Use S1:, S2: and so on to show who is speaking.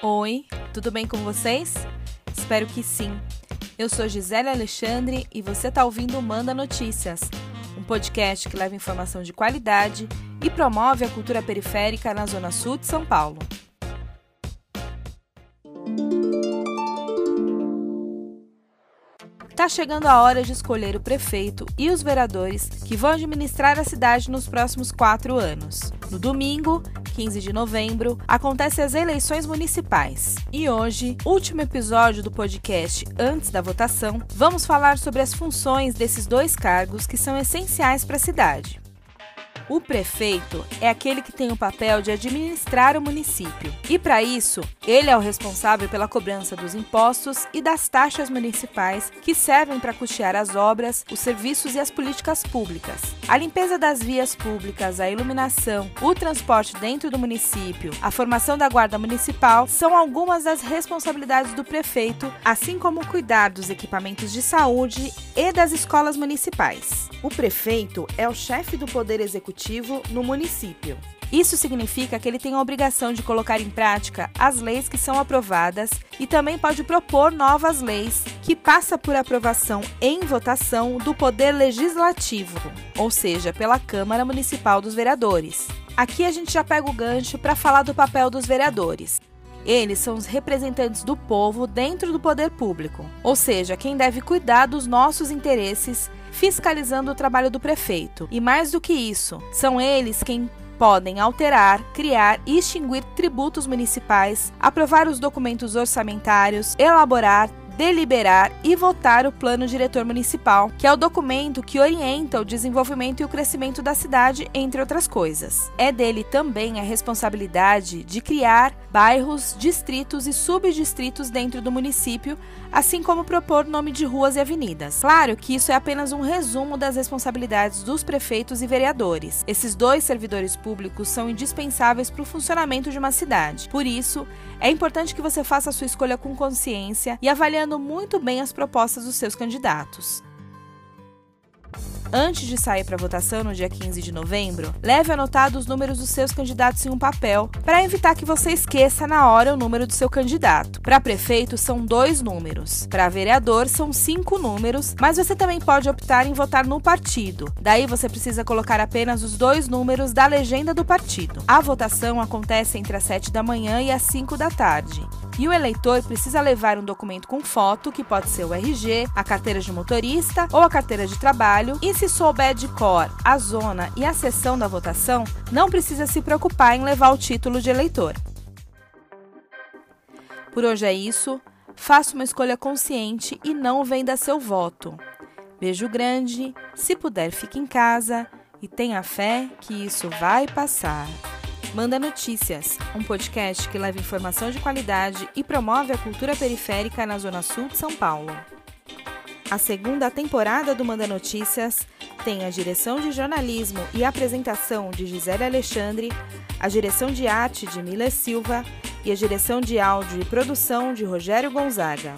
S1: Oi, tudo bem com vocês? Espero que sim. Eu sou Gisele Alexandre e você está ouvindo Manda Notícias, um podcast que leva informação de qualidade e promove a cultura periférica na Zona Sul de São Paulo. Está chegando a hora de escolher o prefeito e os vereadores que vão administrar a cidade nos próximos quatro anos. No domingo, 15 de novembro, acontecem as eleições municipais. E hoje, último episódio do podcast antes da votação, vamos falar sobre as funções desses dois cargos que são essenciais para a cidade. O prefeito é aquele que tem o papel de administrar o município. E para isso, ele é o responsável pela cobrança dos impostos e das taxas municipais que servem para custear as obras, os serviços e as políticas públicas. A limpeza das vias públicas, a iluminação, o transporte dentro do município, a formação da guarda municipal são algumas das responsabilidades do prefeito, assim como cuidar dos equipamentos de saúde e das escolas municipais. O prefeito é o chefe do poder executivo executivo no município. Isso significa que ele tem a obrigação de colocar em prática as leis que são aprovadas e também pode propor novas leis, que passa por aprovação em votação do Poder Legislativo, ou seja, pela Câmara Municipal dos Vereadores. Aqui a gente já pega o gancho para falar do papel dos vereadores. Eles são os representantes do povo dentro do poder público, ou seja, quem deve cuidar dos nossos interesses fiscalizando o trabalho do prefeito. E mais do que isso, são eles quem podem alterar, criar e extinguir tributos municipais, aprovar os documentos orçamentários, elaborar, deliberar e votar o Plano Diretor Municipal, que é o documento que orienta o desenvolvimento e o crescimento da cidade, entre outras coisas. É dele também a responsabilidade de criar bairros, distritos e subdistritos dentro do município, assim como propor nome de ruas e avenidas. Claro que isso é apenas um resumo das responsabilidades dos prefeitos e vereadores. Esses dois servidores públicos são indispensáveis para o funcionamento de uma cidade. Por isso, é importante que você faça a sua escolha com consciência e avaliando muito bem as propostas dos seus candidatos. Antes de sair para votação no dia 15 de novembro, leve anotado os números dos seus candidatos em um papel para evitar que você esqueça na hora o número do seu candidato. Para prefeito são dois números, para vereador são cinco números, mas você também pode optar em votar no partido. Daí você precisa colocar apenas os dois números da legenda do partido. A votação acontece entre as 7 da manhã e as 5 da tarde. E o eleitor precisa levar um documento com foto, que pode ser o RG, a carteira de motorista ou a carteira de trabalho. E se souber de cor a zona e a sessão da votação, não precisa se preocupar em levar o título de eleitor. Por hoje é isso. Faça uma escolha consciente e não venda seu voto. Beijo grande, se puder, fique em casa e tenha fé que isso vai passar. Manda Notícias, um podcast que leva informação de qualidade e promove a cultura periférica na Zona Sul de São Paulo. A segunda temporada do Manda Notícias tem a direção de jornalismo e apresentação de Gisele Alexandre, a direção de arte de Mila Silva e a direção de áudio e produção de Rogério Gonzaga.